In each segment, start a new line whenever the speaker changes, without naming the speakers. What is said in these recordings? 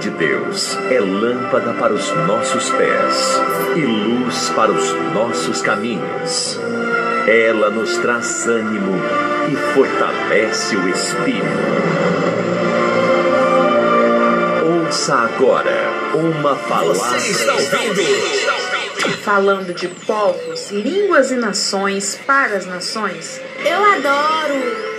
de Deus é lâmpada para os nossos pés e luz para os nossos caminhos. Ela nos traz ânimo e fortalece o espírito. Ouça agora uma palavra.
Você está ouvindo?
Falando de povos, línguas e nações para as nações.
Eu adoro!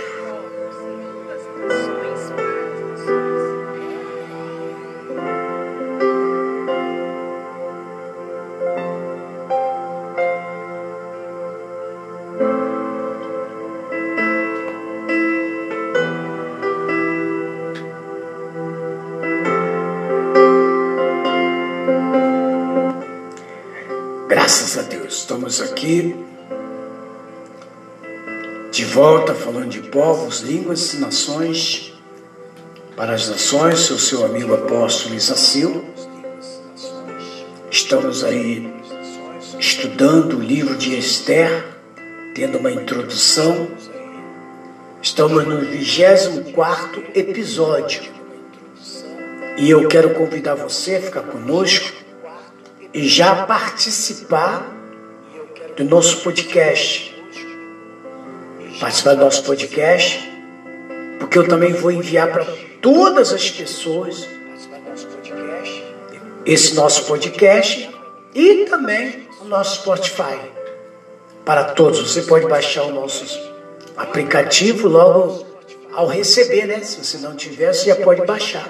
Volta falando de povos, línguas e nações para as nações, sou seu amigo apóstolo Isacil. Estamos aí estudando o livro de Esther, tendo uma introdução. Estamos no 24 episódio. E eu quero convidar você a ficar conosco e já participar do nosso podcast. Participar do nosso podcast, porque eu também vou enviar para todas as pessoas esse nosso podcast e também o nosso Spotify. Para todos, você pode baixar o nosso aplicativo logo ao receber, né? Se você não tiver, você já pode baixar.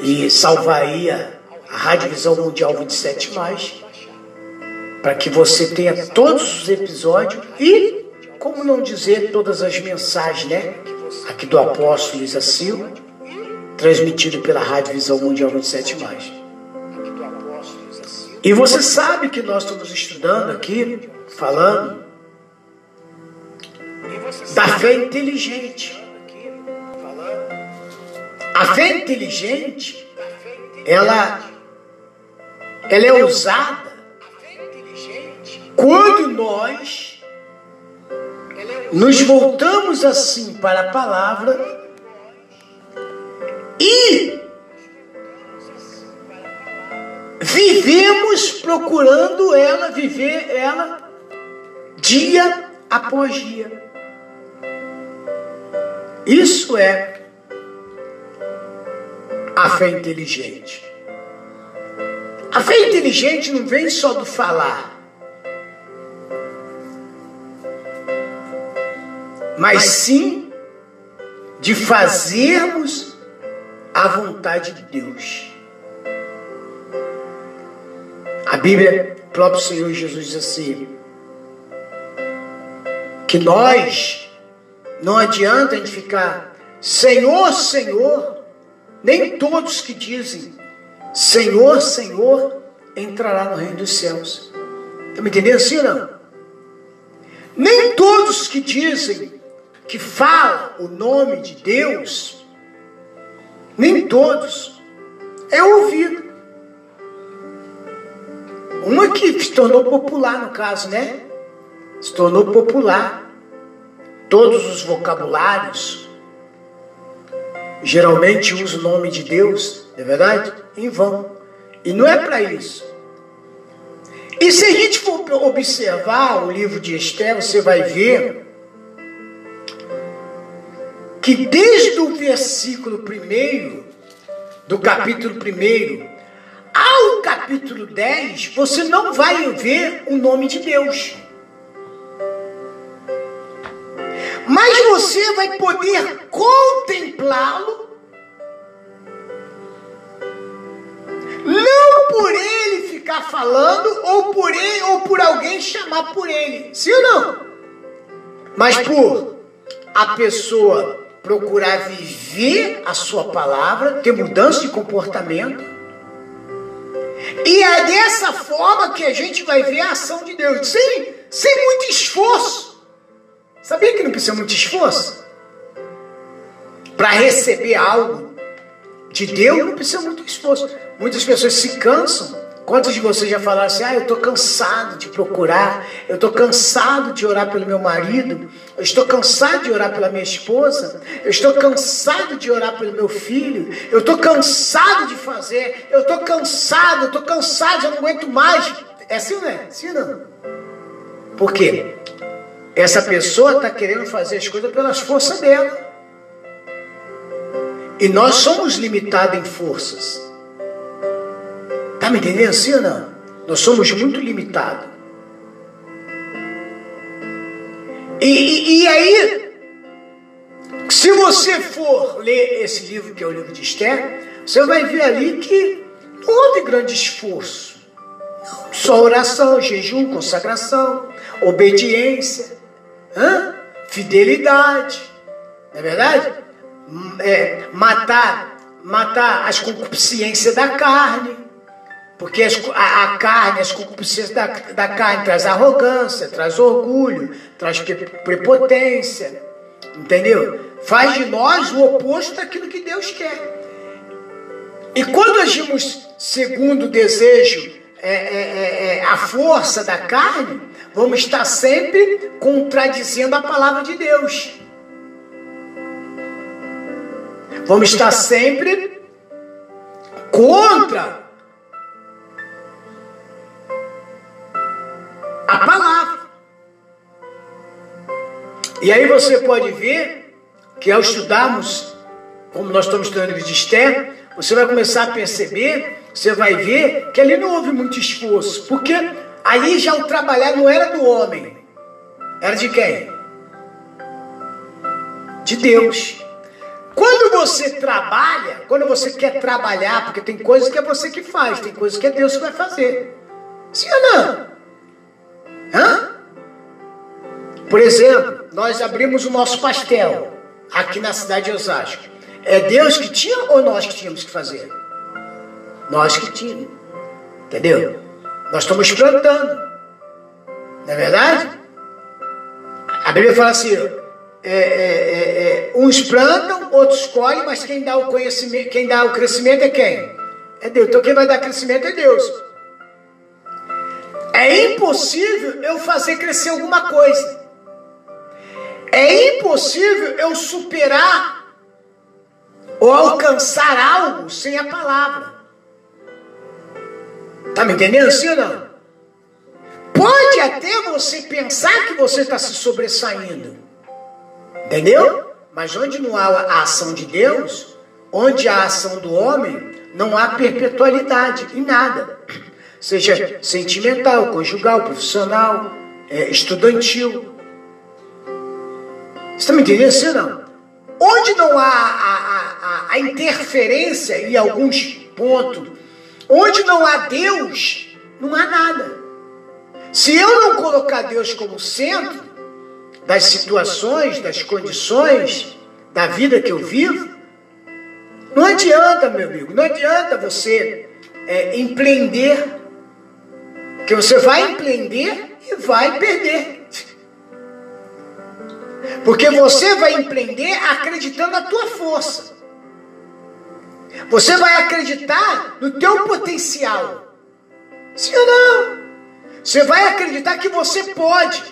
E salvar aí a a Rádio Visão Mundial 27, para que você tenha todos os episódios e, como não dizer, todas as mensagens, né? Aqui do apóstolo Silva, transmitido pela Rádio Visão Mundial 27. E você sabe que nós estamos estudando aqui, falando da fé inteligente. A fé inteligente, ela ela é usada quando nós nos voltamos assim para a palavra e vivemos procurando ela, viver ela dia após dia. Isso é a fé inteligente. A fé inteligente não vem só do falar, mas sim de fazermos a vontade de Deus. A Bíblia, o próprio Senhor Jesus diz assim: que nós não adianta a gente ficar Senhor, Senhor, nem todos que dizem Senhor, Senhor, entrará no reino dos céus. Está me entendendo assim ou não? Nem todos que dizem que falam o nome de Deus, nem todos é ouvido. Uma que se tornou popular no caso, né? Se tornou popular. Todos os vocabulários geralmente usam o nome de Deus, não é verdade? Em vão. E não é para isso. E se a gente for observar o livro de Esther, você vai ver que desde o versículo 1 do capítulo 1 ao capítulo 10, você não vai ver o nome de Deus. Mas você vai poder contemplá-lo Não por ele ficar falando ou por ele ou por alguém chamar por ele. Sim ou não? Mas por a pessoa procurar viver a sua palavra, ter mudança de comportamento. E é dessa forma que a gente vai ver a ação de Deus, sem, sem muito esforço. Sabia que não precisa muito esforço? Para receber algo de Deus não precisa muito esforço. Muitas pessoas se cansam Quantos de vocês já falaram assim: ah, eu estou cansado de procurar, eu estou cansado de orar pelo meu marido, eu estou cansado de orar pela minha esposa, eu estou cansado de orar pelo meu filho, eu estou cansado de fazer, eu estou cansado, eu estou cansado, eu não aguento mais. É assim, não é? Sim não? Por quê? Essa pessoa está querendo fazer as coisas pelas forças dela. E nós somos limitados em forças. Me entendendo assim ou não? Nós somos muito limitados. E, e, e, aí, se você for ler esse livro, que é o livro de Esther, você vai ver ali que não houve grande esforço. Só oração, jejum, consagração, obediência, fidelidade. Não é verdade? É, matar, matar as concupiscências da carne. Porque as, a, a, carne, as concupiscências da, da carne traz arrogância, traz orgulho, traz prepotência. Entendeu? Faz de nós o oposto daquilo que Deus quer. E quando agimos segundo o desejo é, é, é, é, a força da carne, vamos estar sempre contradizendo a palavra de Deus. Vamos estar sempre contra a palavra. E aí você pode ver que ao estudarmos, como nós estamos estudando de Esther, você vai começar a perceber você vai ver que ali não houve muito esforço, porque aí já o trabalhar não era do homem, era de quem? De Deus. Quando você trabalha, quando você quer trabalhar, porque tem coisas que é você que faz, tem coisas que é Deus que vai fazer. Sim ou não? Hã? Por exemplo, nós abrimos o nosso pastel aqui na cidade de Osasco. É Deus que tinha ou nós que tínhamos que fazer? Nós que tínhamos. Entendeu? Nós estamos plantando. Não é verdade? A Bíblia fala assim: é, é, é, é, uns plantam, outros colhem, mas quem dá o conhecimento, quem dá o crescimento é quem? É Deus. Então quem vai dar crescimento é Deus. É impossível eu fazer crescer alguma coisa. É impossível eu superar ou alcançar algo sem a palavra. Tá me entendendo sim ou não? Pode até você pensar que você está se sobressaindo. Entendeu? Mas onde não há a ação de Deus, onde há a ação do homem, não há perpetualidade em nada. Seja sentimental, conjugal, profissional, é, estudantil. Você está me entendendo sim não? Onde não há a, a, a interferência em alguns pontos Onde não há Deus, não há nada. Se eu não colocar Deus como centro das situações, das condições da vida que eu vivo, não adianta, meu amigo, não adianta você é, empreender, que você vai empreender e vai perder. Porque você vai empreender acreditando na tua força. Você vai acreditar no teu potencial. Sim ou não? Você vai acreditar que você pode.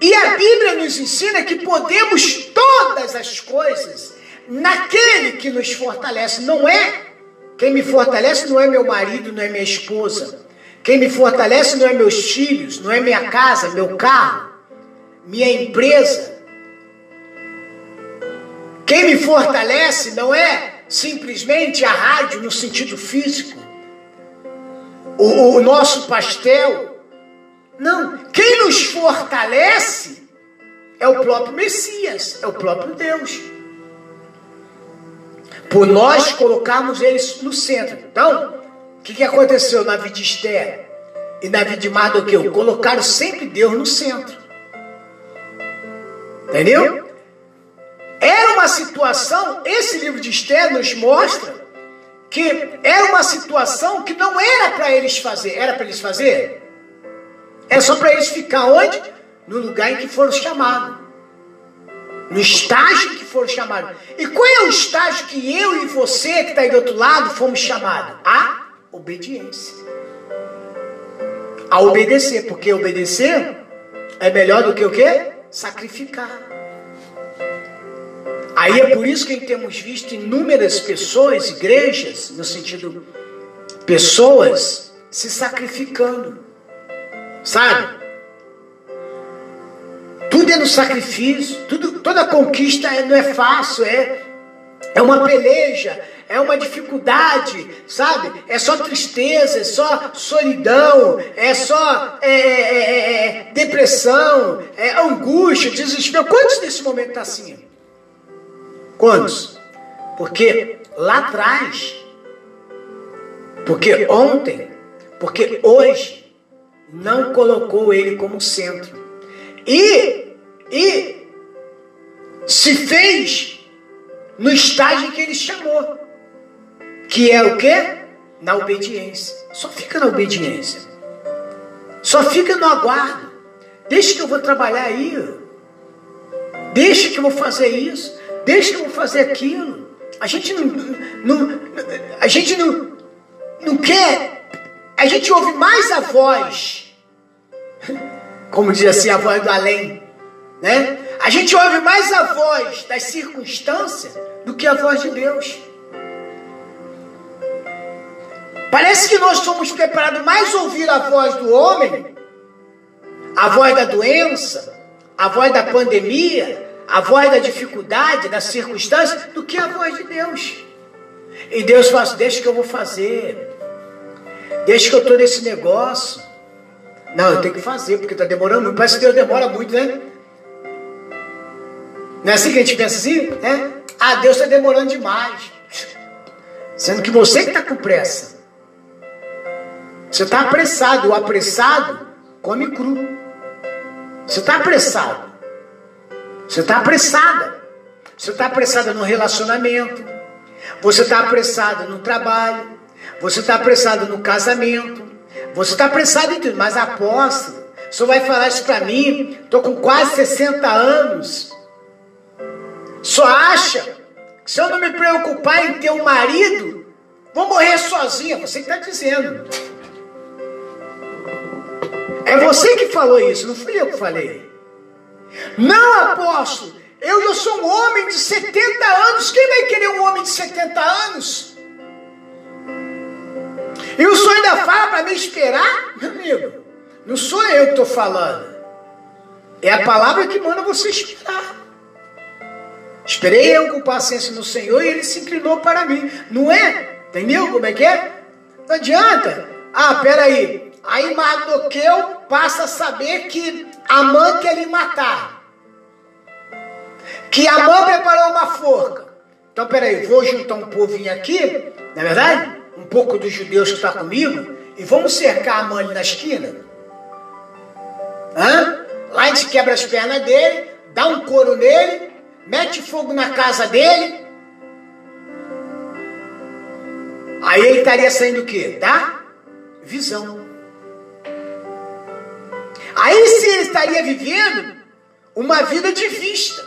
E a Bíblia nos ensina que podemos todas as coisas naquele que nos fortalece. Não é quem me fortalece não é meu marido, não é minha esposa. Quem me fortalece não é meus filhos, não é minha casa, meu carro, minha empresa. Quem me fortalece não é simplesmente a rádio no sentido físico, o, o nosso pastel. Não, quem nos fortalece é o próprio Messias, é o próprio Deus. Por nós colocarmos eles no centro. Então, que, que aconteceu na vida de Esther e na vida de Mardoqueu? Colocaram sempre Deus no centro. Entendeu? Era uma situação, esse livro de Esther nos mostra que era uma situação que não era para eles fazer. Era para eles fazer? Era só para eles ficar onde? No lugar em que foram chamados. No estágio que foram chamados. E qual é o estágio que eu e você, que está aí do outro lado, fomos chamados? A obediência. a obedecer, porque obedecer é melhor do que o quê? Sacrificar. Aí é por isso que temos visto inúmeras pessoas, igrejas, no sentido pessoas se sacrificando. Sabe? Tudo é no sacrifício, tudo, toda conquista é, não é fácil, é, é uma peleja, é uma dificuldade, sabe? É só tristeza, é só solidão, é só é, é, é, é depressão, é angústia, desespero. Quantos nesse momento está assim? Quantos? Porque lá atrás, porque ontem, porque hoje não colocou ele como centro. E, e se fez no estágio que ele chamou. Que é o quê? Na obediência. Só fica na obediência. Só fica no aguardo. Deixa que eu vou trabalhar aí. Deixa que eu vou fazer isso. Deixa que eu vou fazer aquilo. A gente não, não a gente não, não quer. A gente ouve mais a voz. Como diz assim, a voz do além. Né? A gente ouve mais a voz das circunstâncias do que a voz de Deus. Parece que nós somos preparados mais ouvir a voz do homem, a voz da doença, a voz da pandemia, a voz da dificuldade, da circunstância, do que a voz de Deus. E Deus fala assim, deixa que eu vou fazer. Deixa que eu estou nesse negócio. Não, eu tenho que fazer, porque está demorando. Parece que Deus demora muito, né? Não é assim que a gente pensa assim? É? Ah, Deus está demorando demais. Sendo que você que está com pressa. Você está apressado. O apressado come cru. Você está apressado. Você está apressada. Você está apressada no relacionamento. Você está apressada no trabalho. Você está apressado no casamento. Você está apressado em tudo. Mas apóstolo, o senhor vai falar isso para mim? Estou com quase 60 anos. Só acha que se eu não me preocupar em ter um marido, vou morrer sozinha. Você que está dizendo. É você que falou isso, não fui eu que falei. Não, apóstolo, eu, eu sou um homem de 70 anos. Quem vai querer um homem de 70 anos? E o senhor ainda fala para me esperar? Meu amigo, não sou eu que estou falando. É a palavra que manda você esperar. Esperei eu com paciência no Senhor e ele se inclinou para mim. Não é? Entendeu como é que é? Não adianta. Ah, peraí. Aí Mardoqueu passa a saber que Amã quer lhe matar. Que Amã preparou uma forca. Então, peraí, vou juntar um povinho aqui, não é verdade? Um pouco dos judeus que está comigo, e vamos cercar Amã ali na esquina. Hã? Lá a gente quebra as pernas dele, dá um couro nele, mete fogo na casa dele. Aí ele estaria saindo o quê? Da visão. Aí sim ele estaria vivendo uma vida de vista.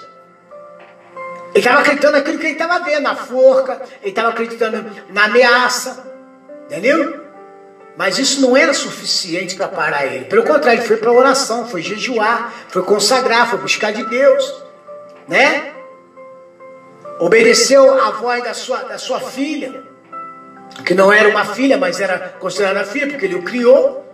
Ele estava acreditando naquilo que ele estava vendo, na forca, ele estava acreditando na ameaça, entendeu? Mas isso não era suficiente para parar ele. Pelo contrário, ele foi para oração, foi jejuar, foi consagrar, foi buscar de Deus, né? Obedeceu a voz da sua, da sua filha, que não era uma filha, mas era considerada filha, porque ele o criou.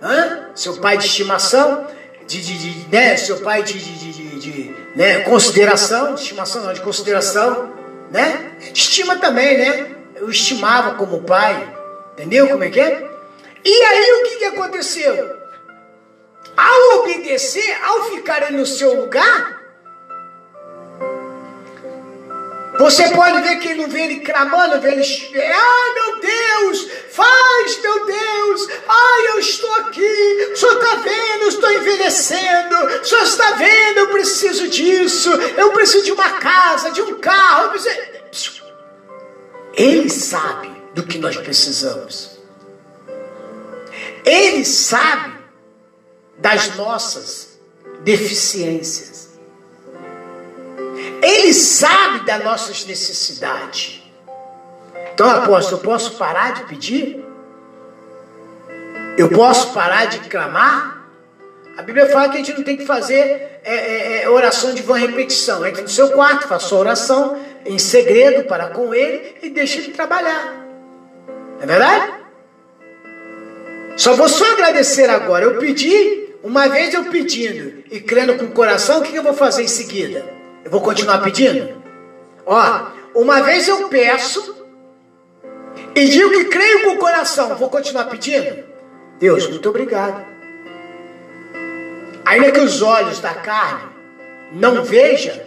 Hã? Seu pai de estimação, de, de, de né? seu pai de, de, de, de né? consideração, de estimação não, de consideração, né? Estima também, né? Eu estimava como pai, entendeu como é que é? E aí o que, que aconteceu? Ao obedecer, ao ficar no seu lugar, Você pode ver que ele não vê ele clamando, vê ele. Ai meu Deus, faz meu Deus, ai eu estou aqui, o senhor está vendo, eu estou envelhecendo, o senhor está vendo, eu preciso disso, eu preciso de uma casa, de um carro. Preciso... Ele sabe do que nós precisamos. Ele sabe das nossas deficiências. Ele sabe das nossas necessidades. Então, apóstolo, eu posso parar de pedir? Eu posso parar de clamar? A Bíblia fala que a gente não tem que fazer é, é, é, oração de vã repetição. Entre no seu quarto, faça sua oração em segredo para com ele e deixe ele trabalhar. É verdade? Só vou só agradecer agora. Eu pedi, uma vez eu pedindo e crendo com o coração, o que eu vou fazer em seguida? Eu vou continuar pedindo? Ó, uma vez eu peço e digo que creio com o coração, vou continuar pedindo? Deus, muito obrigado. Ainda que os olhos da carne não vejam,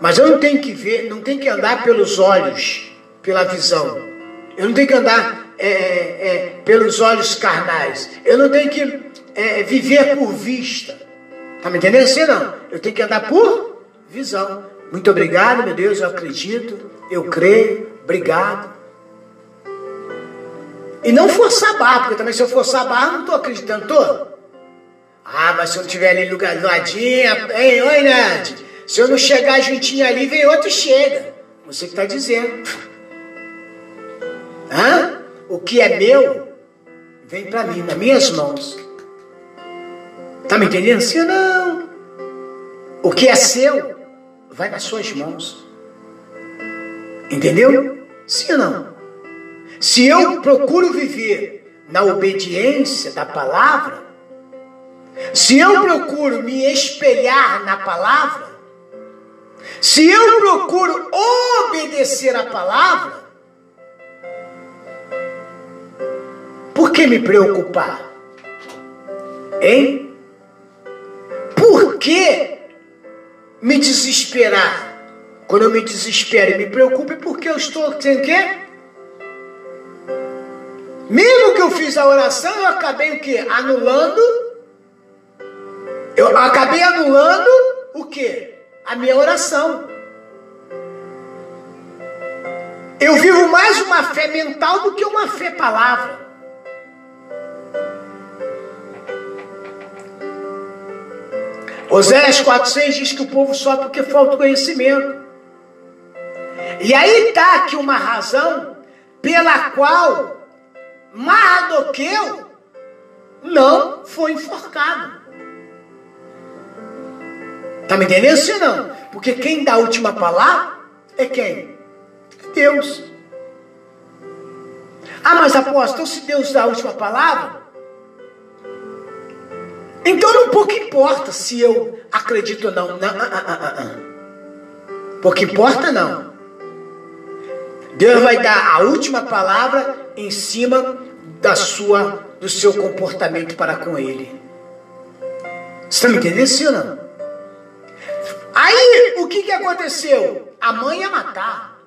mas eu não tenho que ver, não tenho que andar pelos olhos, pela visão. Eu não tenho que andar é, é, pelos olhos carnais. Eu não tenho que é, viver por vista. Tá me entendendo assim não? Eu tenho que andar por visão. Muito obrigado, meu Deus, eu acredito, eu creio, obrigado. E não forçar a barra, porque também se eu forçar a barra, não estou acreditando, tô. Ah, mas se eu não estiver ali lugadinha, ei, oi, Nerd. Se eu não chegar juntinho ali, vem outro e chega. Você que está dizendo. Hã? O que é meu, vem para mim, nas minhas mãos. Tá me entendendo? Sim ou não? O que é seu, vai nas suas mãos. Entendeu? Sim ou não? Se eu procuro viver na obediência da palavra, se eu procuro me espelhar na palavra, se eu procuro obedecer a palavra, por que me preocupar? Hein? Por que me desesperar? Quando eu me desespero e me preocupo, é porque eu estou sem quê? Mesmo que eu fiz a oração, eu acabei o quê? Anulando. Eu acabei anulando o quê? A minha oração. Eu vivo mais uma fé mental do que uma fé palavra. Oséias 4,6 diz que o povo sofre porque falta conhecimento. E aí está aqui uma razão pela qual Mardoqueu não foi enforcado. Tá me entendendo sim não? Porque quem dá a última palavra é quem? Deus. Ah, mas apóstolo, então se Deus dá a última palavra, então não pouco importa se eu acredito ou não. não ah, ah, ah. Pouco importa não. Deus vai dar a última palavra em cima da sua, do seu comportamento para com Ele. Você está me entendendo, sim ou não? Aí, o que, que aconteceu? A mãe ia matar.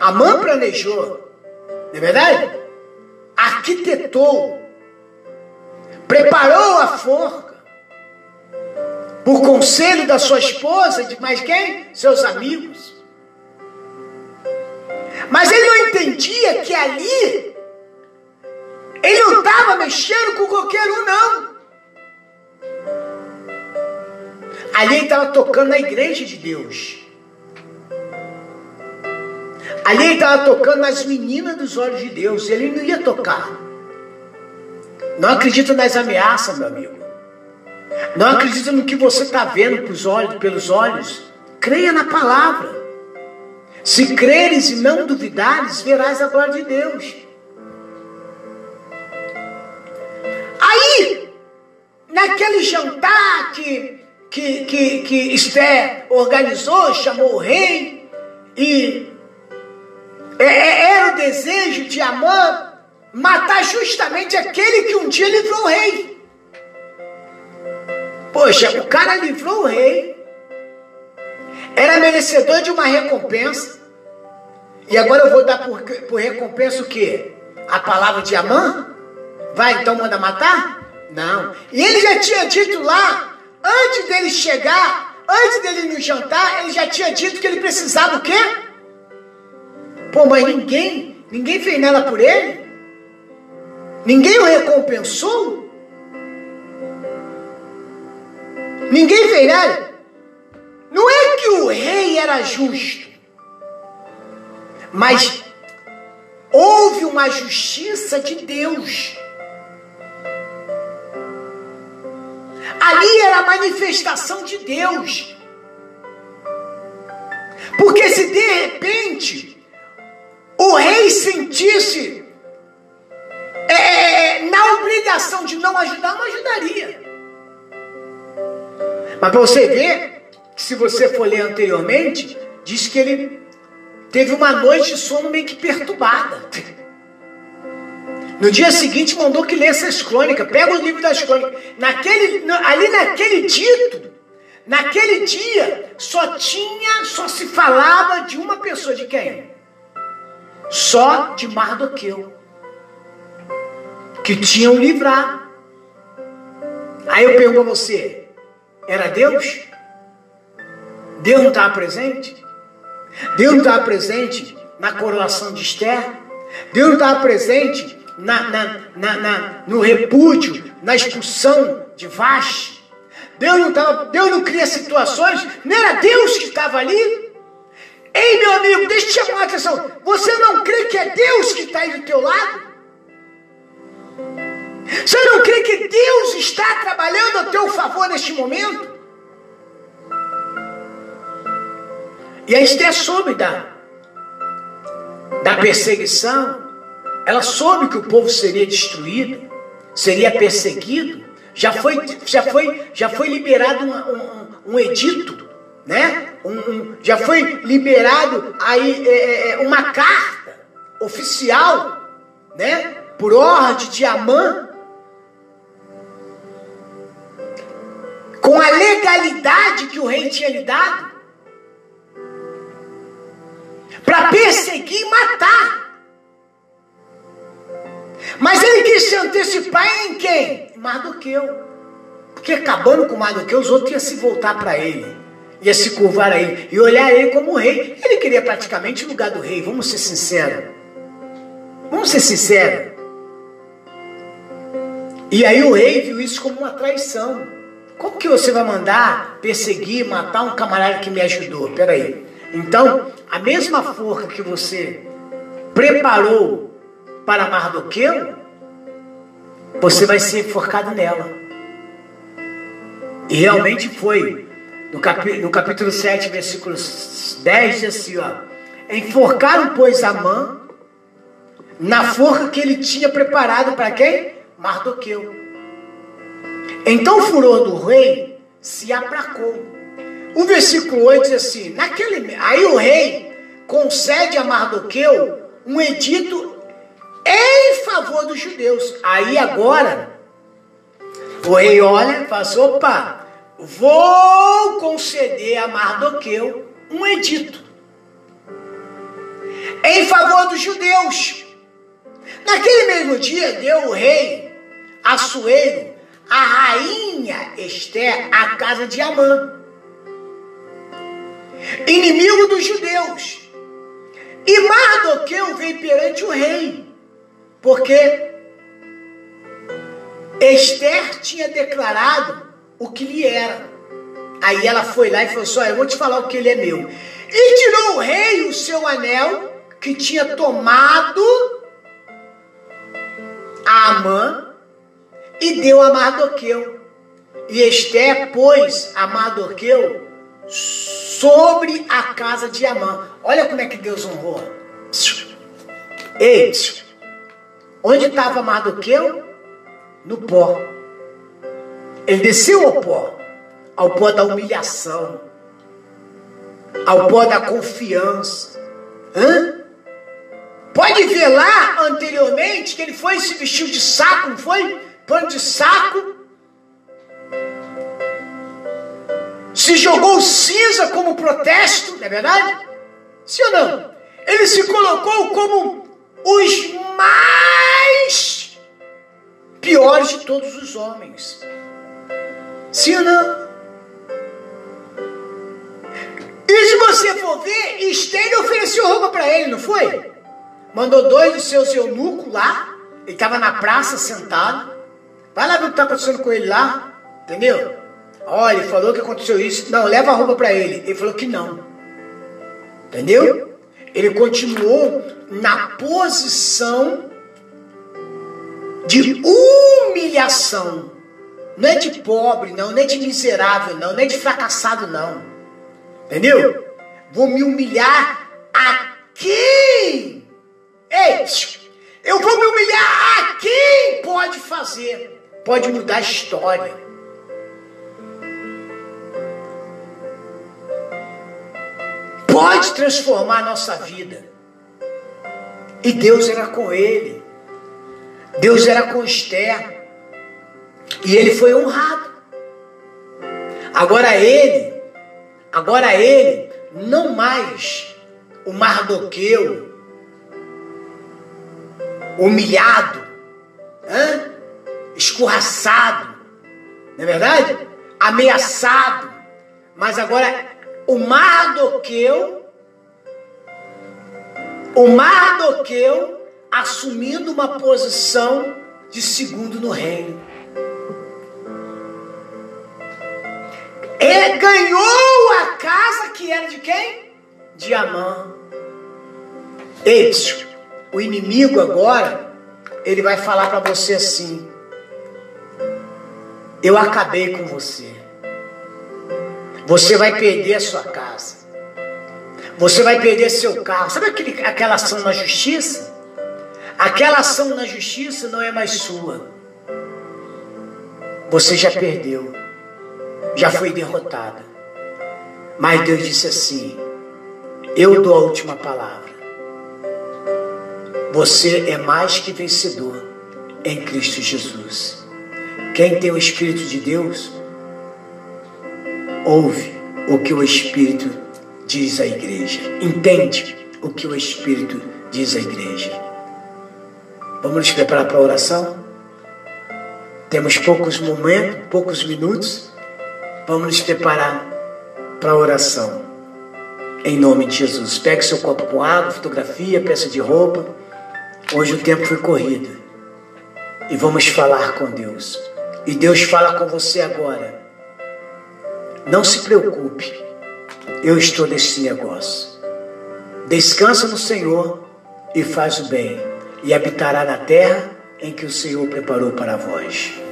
A mãe planejou. Não é verdade? Arquitetou. Preparou a forca. Por conselho da sua esposa, de mais quem? Seus amigos. Mas ele não entendia que ali ele não estava mexendo com qualquer um, não. Ali ele estava tocando na igreja de Deus. Ali ele estava tocando nas meninas dos olhos de Deus. Ele não ia tocar. Não acredita nas ameaças, meu amigo. Não acredita no que você está vendo pelos olhos, pelos olhos. Creia na palavra. Se creres e não duvidares, verás a glória de Deus. Aí, naquele jantar que, que, que, que Esther organizou, chamou o rei, e é, é, era o desejo de Amã matar justamente aquele que um dia livrou o rei. Poxa, o cara livrou o rei, era merecedor de uma recompensa, e agora eu vou dar por, por recompensa o quê? A palavra de Amã? Vai, então manda matar? Não. E ele já tinha dito lá, antes dele chegar, antes dele no jantar, ele já tinha dito que ele precisava o quê? Pô, mas ninguém, ninguém fez nada por ele? Ninguém o recompensou? Ninguém fez nada? Não é que o rei era justo, mas houve uma justiça de Deus. Ali era a manifestação de Deus. Porque se de repente o rei sentisse é, na obrigação de não ajudar, não ajudaria. Mas para você ver, que se você for ler anteriormente, diz que ele teve uma noite de sono meio que perturbada. No dia seguinte mandou que lesse as crônicas. Pega o livro das crônicas. Naquele, ali naquele dito, naquele dia, só tinha, só se falava de uma pessoa, de quem? Só de Mardoqueu. Que tinham livrado. Aí eu pergunto a você, era Deus? Deus não estava presente? Deus não estava presente na coroação de Esther? Deus não estava presente na, na, na, na, no repúdio, na expulsão de Vash? Deus não, tava, Deus não cria situações, não era Deus que estava ali? Ei, meu amigo, deixa eu te chamar a atenção. Você não crê que é Deus que está aí do teu lado? Você não crê que Deus está trabalhando a teu favor neste momento? E a Esther soube da, da perseguição, ela soube que o povo seria destruído, seria perseguido, já foi, já foi, já foi liberado um, um, um edito, né? Um, já foi liberado aí é, é, é, uma carta oficial, né? Por ordem de Amã, com a legalidade que o rei tinha lhe dado para perseguir e matar. Mas ele quis se antecipar em quem? Mardoqueu. Porque acabando com Mardoqueu, os outros iam se voltar para ele. Ia se curvar a ele. E olhar ele como rei. Ele queria praticamente o lugar do rei. Vamos ser sinceros. Vamos ser sinceros. E aí o rei viu isso como uma traição. Como que você vai mandar perseguir, matar um camarada que me ajudou? Peraí. Então, a mesma forca que você preparou para Mardoqueu, você vai ser enforcado nela. E realmente foi. No, capi, no capítulo 7, versículo 10, diz assim: ó, Enforcaram, pois, Amã na forca que ele tinha preparado para quem? Mardoqueu. Então o furor do rei se aplacou. O versículo 8 diz assim: naquele, aí o rei concede a Mardoqueu um edito em favor dos judeus. Aí agora, o rei olha e fala assim, opa, vou conceder a Mardoqueu um edito em favor dos judeus. Naquele mesmo dia deu o rei Assuero, a rainha Esther, a casa de Amã, inimigo dos judeus. E Mardoqueu veio perante o rei porque Esther tinha declarado o que lhe era. Aí ela foi lá e falou assim: Eu vou te falar o que ele é meu. E tirou o rei o seu anel que tinha tomado a e deu a Mardoqueu. E Esther pôs a Mardoqueu sobre a casa de Amã. Olha como é que Deus honrou. Ei, Onde estava Mardoqueu? No pó. Ele desceu ao pó, ao pó da humilhação, ao pó da confiança. Hã? Pode ver lá anteriormente que ele foi se vestiu de saco, não foi? Pano de saco. Se jogou cinza como protesto, não é verdade? Sim ou não? Ele se colocou como os mais piores de todos os homens. Sim ou não? E se você for ver, Esther ofereceu roupa para ele, não foi? Mandou dois dos seus eunucos lá. Ele estava na praça sentado. Vai lá ver o que está acontecendo com ele lá. Entendeu? Olha, ele falou que aconteceu isso. Não, leva a roupa para ele. Ele falou que não. Entendeu? Ele continuou na posição de humilhação. Não é de pobre, não, não é de miserável, não, não é de fracassado, não. Entendeu? Vou me humilhar aqui. Ei, eu vou me humilhar aqui. Pode fazer, pode mudar a história. Pode transformar a nossa vida. E Deus era com ele. Deus era com Esther. E ele foi honrado. Agora ele, agora ele, não mais o Mardoqueu, humilhado, hein? Escorraçado, não é verdade? Ameaçado. Mas agora o Mardoqueu, o Mardoqueu assumindo uma posição de segundo no reino. Ele ganhou a casa que era de quem? De Amã. Eis, o inimigo agora, ele vai falar para você assim: Eu acabei com você. Você vai perder a sua casa. Você vai perder seu carro. Sabe aquele, aquela ação na justiça? Aquela ação na justiça não é mais sua. Você já perdeu. Já foi derrotada. Mas Deus disse assim: Eu dou a última palavra. Você é mais que vencedor em Cristo Jesus. Quem tem o Espírito de Deus, ouve o que o Espírito diz à igreja. Entende o que o Espírito diz à igreja. Vamos nos preparar para a oração? Temos poucos momentos, poucos minutos. Vamos nos preparar para a oração. Em nome de Jesus. Pegue seu copo com água, fotografia, peça de roupa. Hoje o tempo foi corrido. E vamos falar com Deus. E Deus fala com você agora. Não se preocupe, eu estou nesse negócio. Descansa no Senhor e faz o bem, e habitará na terra em que o Senhor preparou para vós.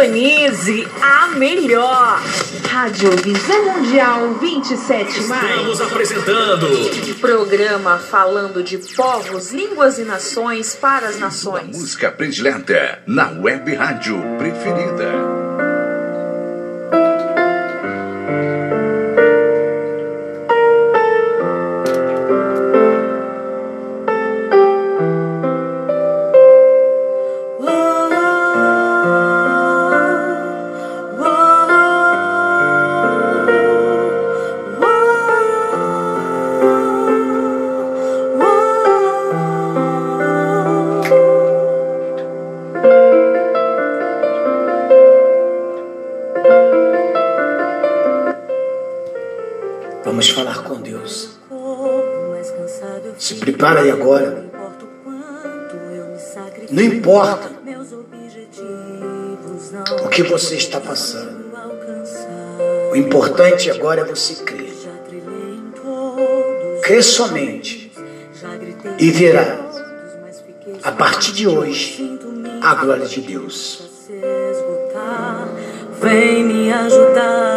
Sintonize a melhor. Rádio Visão Mundial 27 mais.
Estamos apresentando
Programa falando de povos, línguas e nações para as nações.
Música predileta na web rádio preferida.
Importante agora é você crer. Crê somente e verá, a partir de hoje, a glória de Deus.
Vem me ajudar.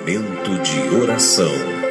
Momento de oração.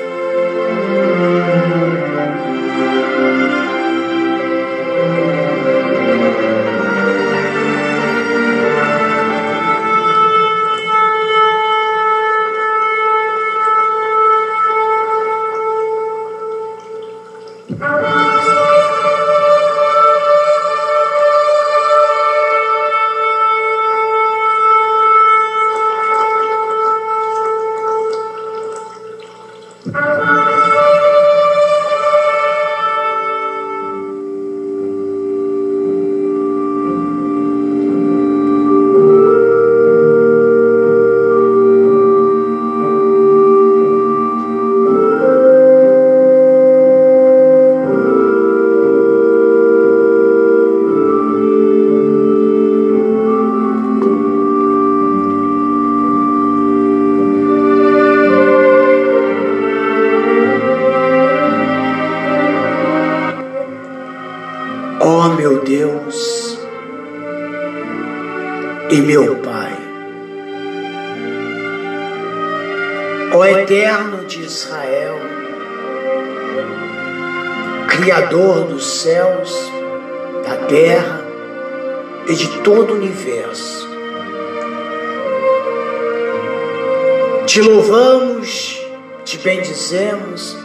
Te louvamos, te bendizemos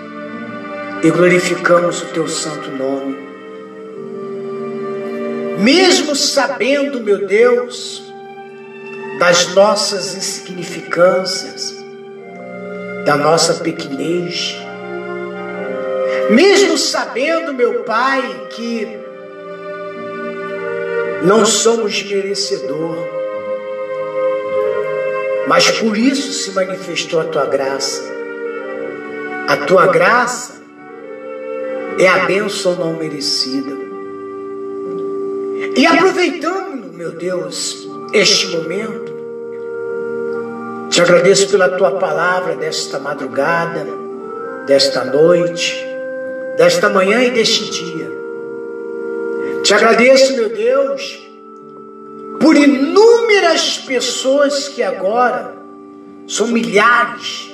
e glorificamos o teu santo nome. Mesmo sabendo, meu Deus, das nossas insignificâncias, da nossa pequenez, mesmo sabendo, meu Pai, que não somos merecedor, mas por isso se manifestou a tua graça. A tua graça é a bênção não merecida. E aproveitando, meu Deus, este momento, te agradeço pela tua palavra desta madrugada, desta noite desta manhã e deste dia. Te agradeço, meu Deus, por inúmeras pessoas que agora são milhares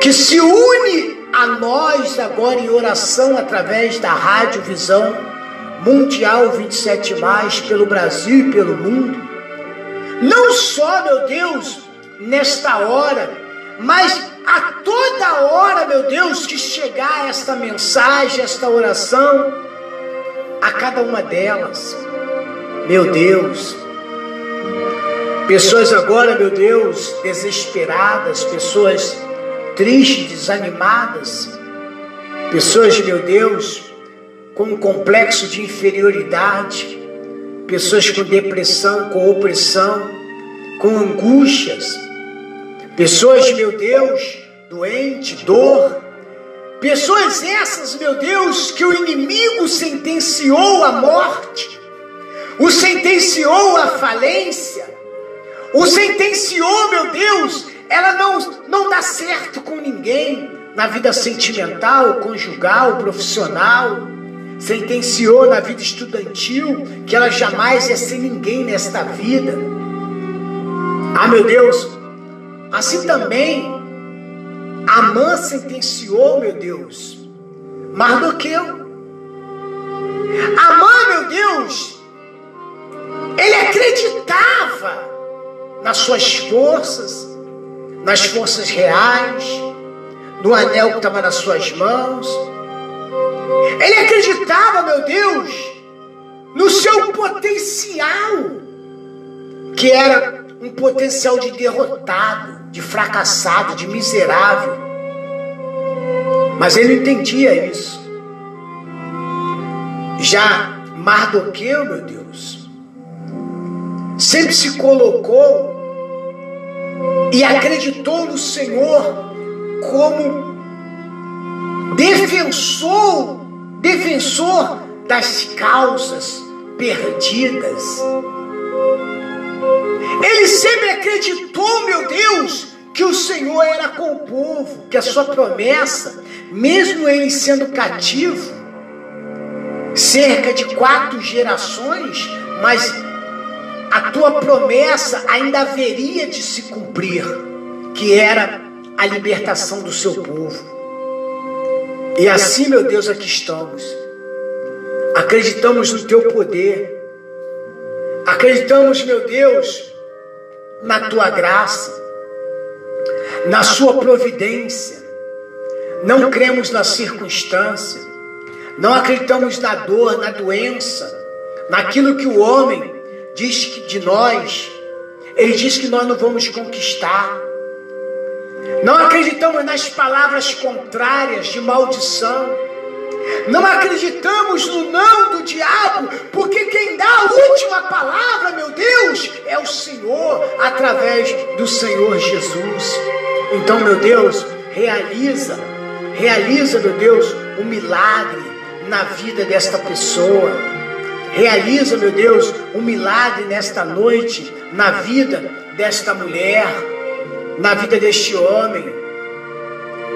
que se unem a nós agora em oração através da Rádio Visão Mundial 27 mais pelo Brasil e pelo mundo. Não só, meu Deus, nesta hora, mas a toda hora, meu Deus, que chegar esta mensagem, esta oração, a cada uma delas, meu Deus, pessoas agora, meu Deus, desesperadas, pessoas tristes, desanimadas, pessoas, meu Deus, com um complexo de inferioridade, pessoas com depressão, com opressão, com angústias, Pessoas, meu Deus, doente, dor. Pessoas essas, meu Deus, que o inimigo sentenciou à morte, o sentenciou à falência, o sentenciou, meu Deus, ela não, não dá certo com ninguém na vida sentimental, conjugal, profissional, sentenciou na vida estudantil que ela jamais ia ser ninguém nesta vida. Ah, meu Deus, Assim também, Amã sentenciou, meu Deus, Mardoqueu. Amã, meu Deus, ele acreditava nas suas forças, nas forças reais, no anel que estava nas suas mãos. Ele acreditava, meu Deus, no seu potencial, que era um potencial de derrotado de fracassado, de miserável. Mas ele entendia isso. Já Mardoqueu, meu Deus, sempre se colocou e acreditou no Senhor como defensor, defensor das causas perdidas. Ele sempre acreditou o Senhor era com o povo, que a sua promessa, mesmo ele sendo cativo, cerca de quatro gerações, mas a tua promessa ainda haveria de se cumprir, que era a libertação do seu povo. E assim, meu Deus, aqui estamos. Acreditamos no teu poder. Acreditamos, meu Deus, na tua graça, na sua providência. Não cremos na circunstância. Não acreditamos na dor, na doença, naquilo que o homem diz que de nós. Ele diz que nós não vamos conquistar. Não acreditamos nas palavras contrárias de maldição. Não acreditamos no não do diabo, porque quem dá a última palavra, meu Deus, é o Senhor, através do Senhor Jesus. Então, meu Deus, realiza, realiza, meu Deus, o um milagre na vida desta pessoa. Realiza, meu Deus, um milagre nesta noite na vida desta mulher, na vida deste homem.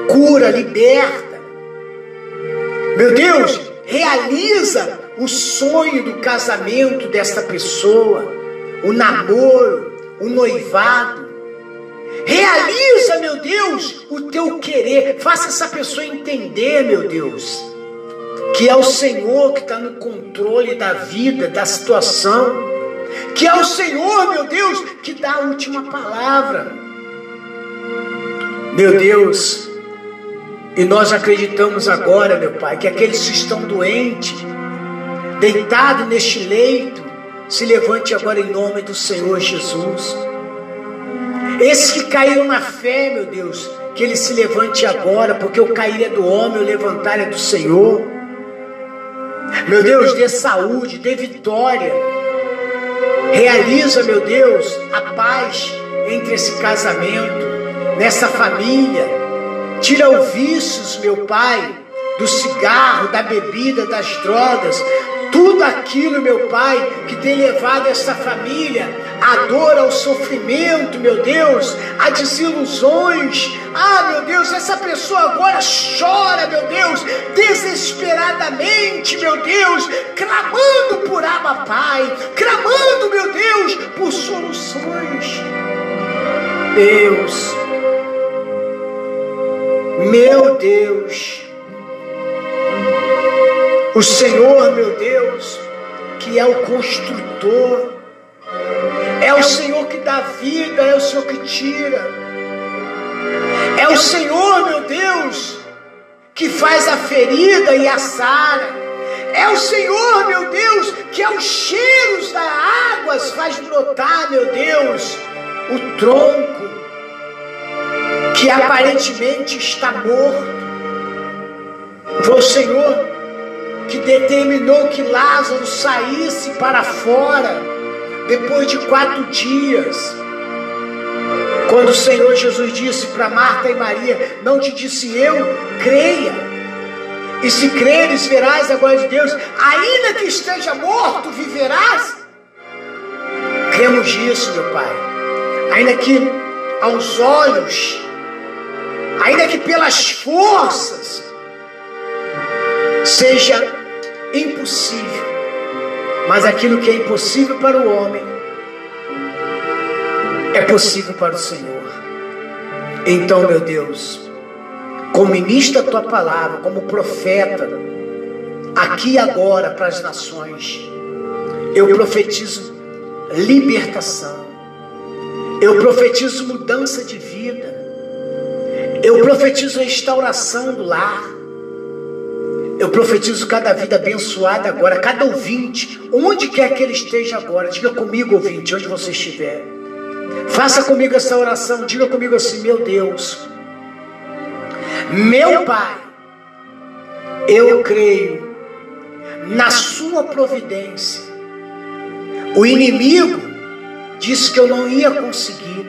Cura, liberta. Meu Deus, realiza o sonho do casamento desta pessoa, o namoro, o noivado. Realiza, meu Deus, o teu querer. Faça essa pessoa entender, meu Deus, que é o Senhor que está no controle da vida, da situação. Que é o Senhor, meu Deus, que dá a última palavra. Meu Deus, e nós acreditamos agora, meu Pai, que aqueles que estão doentes, deitados neste leito, se levante agora em nome do Senhor Jesus. Esses que caíram na fé, meu Deus, que ele se levante agora, porque o cair é do homem, o levantar é do Senhor. Meu Deus, dê saúde, dê vitória. Realiza, meu Deus, a paz entre esse casamento, nessa família. Tira o vícios, meu Pai, do cigarro, da bebida, das drogas, tudo aquilo, meu Pai, que tem levado essa família à dor, ao sofrimento, meu Deus, a desilusões. Ah, meu Deus, essa pessoa agora chora, meu Deus, desesperadamente, meu Deus, clamando por Abba Pai, clamando, meu Deus, por soluções. Deus, meu Deus, o Senhor, meu Deus, que é o construtor, é o Senhor que dá vida, é o Senhor que tira, é o Senhor, meu Deus, que faz a ferida e a sara, é o Senhor, meu Deus, que é os cheiros das águas faz brotar, meu Deus, o tronco que aparentemente está morto. Foi o Senhor que determinou que Lázaro saísse para fora depois de quatro dias. Quando o Senhor Jesus disse para Marta e Maria: Não te disse eu, creia. E se creres, verás a glória de Deus. Ainda que esteja morto, viverás. Cremos nisso, meu Pai. Ainda que aos olhos ainda que pelas forças seja impossível, mas aquilo que é impossível para o homem é possível para o Senhor. Então, meu Deus, como ministro da tua palavra, como profeta, aqui e agora para as nações, eu profetizo libertação, eu profetizo mudança de vida, eu profetizo restauração do lar. Eu profetizo cada vida abençoada agora, cada ouvinte, onde quer que ele esteja agora. Diga comigo, ouvinte, onde você estiver. Faça comigo essa oração. Diga comigo assim: Meu Deus, meu Pai, eu creio na Sua providência. O inimigo disse que eu não ia conseguir.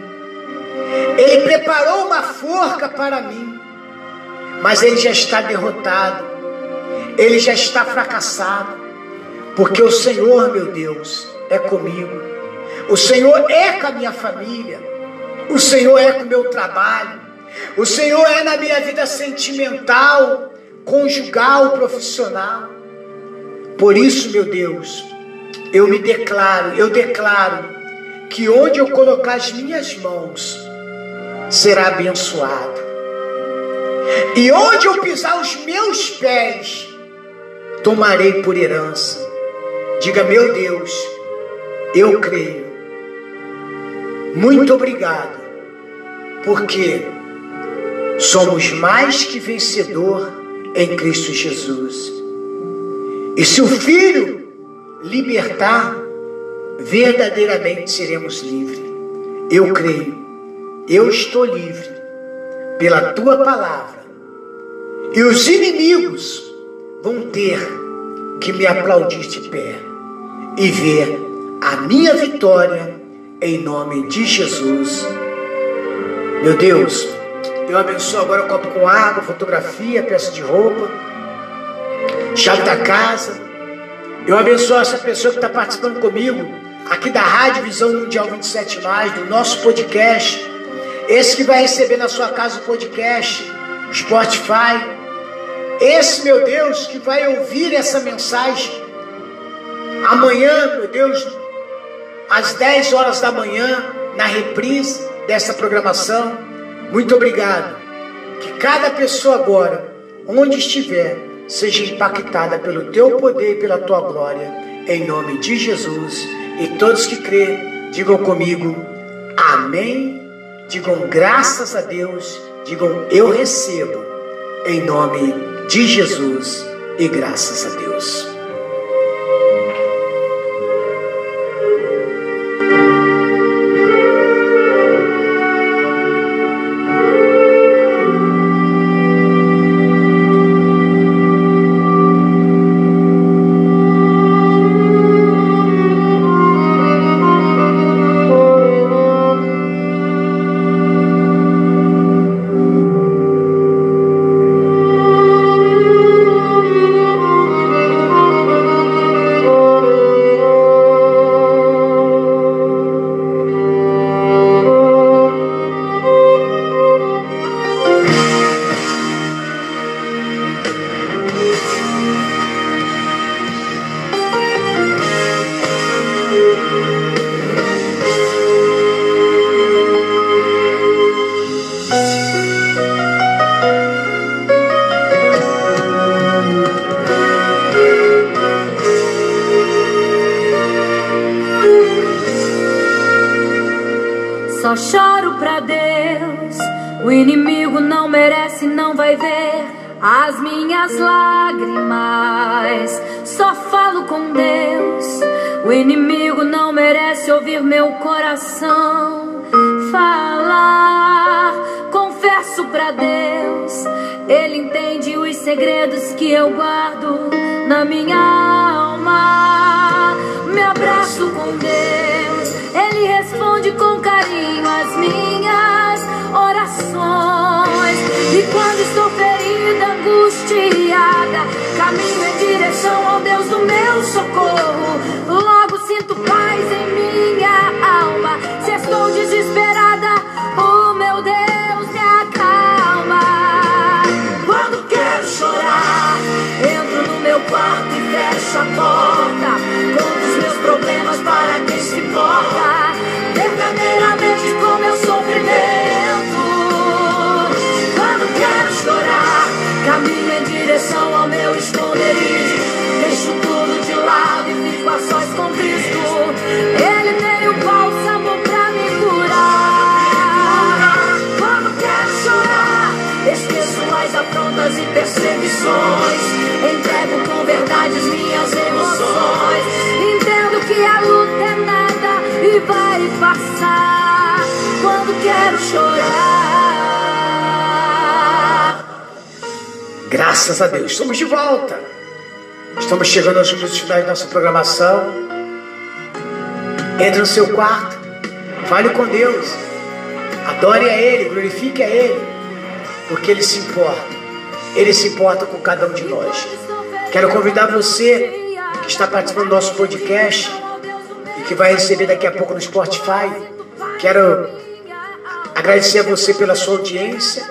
Ele preparou uma forca para mim, mas ele já está derrotado, ele já está fracassado, porque o Senhor, meu Deus, é comigo, o Senhor é com a minha família, O Senhor é com o meu trabalho. O Senhor é na minha vida sentimental, conjugal, profissional. Por isso, meu Deus, eu me declaro, eu declaro que onde eu colocar as minhas mãos será abençoado. E onde eu pisar os meus pés, tomarei por herança. Diga, meu Deus, eu creio. Muito obrigado, porque somos mais que vencedor em Cristo Jesus. E se o Filho libertar, verdadeiramente seremos livres. Eu creio, eu estou livre pela tua palavra. E os inimigos vão ter que me aplaudir de pé e ver a minha vitória em nome de Jesus. Meu Deus, eu abençoo agora o copo com água, fotografia, peça de roupa, chave da casa. Eu abençoo essa pessoa que está participando comigo, aqui da Rádio Visão Mundial 27, do nosso podcast. Esse que vai receber na sua casa o podcast, Spotify. Esse, meu Deus, que vai ouvir essa mensagem amanhã, meu Deus, às 10 horas da manhã, na reprise dessa programação. Muito obrigado. Que cada pessoa agora, onde estiver, seja impactada pelo teu poder e pela tua glória, em nome de Jesus. E todos que crê, digam comigo, amém. Digam graças a Deus. Digam eu recebo, em nome de Jesus e graças a Deus.
segredos que eu guardo na minha alma. Me abraço com Deus, Ele responde com carinho as minhas orações. E quando estou ferida, angustiada, caminho em direção ao Deus do meu socorro. quarto e fecho a porta. Conto os meus problemas para quem se importa. Verdadeiramente com meu sofrimento. Quando quero chorar, caminho em direção ao meu esconderijo. Deixo tudo de lado e fico a sós com Cristo. Ele tem o
Graças a Deus, estamos de volta. Estamos chegando aos minutos finais da nossa programação. Entre no seu quarto, fale com Deus, adore a Ele, glorifique a Ele, porque Ele se importa. Ele se importa com cada um de nós. Quero convidar você que está participando do nosso podcast e que vai receber daqui a pouco no Spotify. Quero Agradecer a você pela sua audiência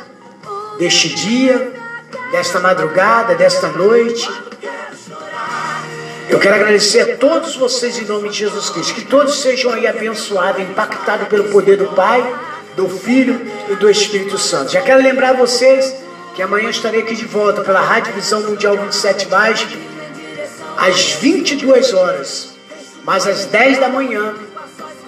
deste dia, desta madrugada, desta noite. Eu quero agradecer a todos vocês em nome de Jesus Cristo. Que todos sejam aí abençoados, impactados pelo poder do Pai, do Filho e do Espírito Santo. Já quero lembrar vocês que amanhã estarei aqui de volta pela Rádio Visão Mundial 27 Mais, às 22 horas, mas às 10 da manhã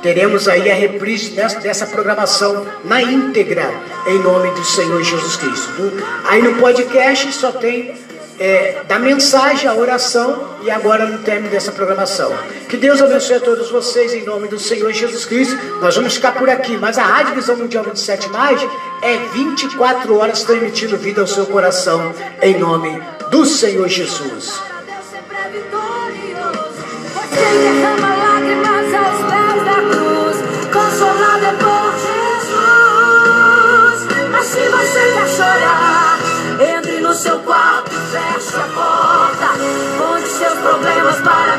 teremos aí a reprise dessa, dessa, programação na íntegra, em nome do Senhor Jesus Cristo. Aí no podcast só tem é, da mensagem, a oração e agora no término dessa programação. Que Deus abençoe a todos vocês em nome do Senhor Jesus Cristo. Nós vamos ficar por aqui, mas a Rádio Visão Mundial 27 Mais é 24 horas transmitindo vida ao seu coração em nome do Senhor Jesus.
É por Jesus. Mas se você quer chorar, seu quarto feche a porta. Conte seus problemas para quem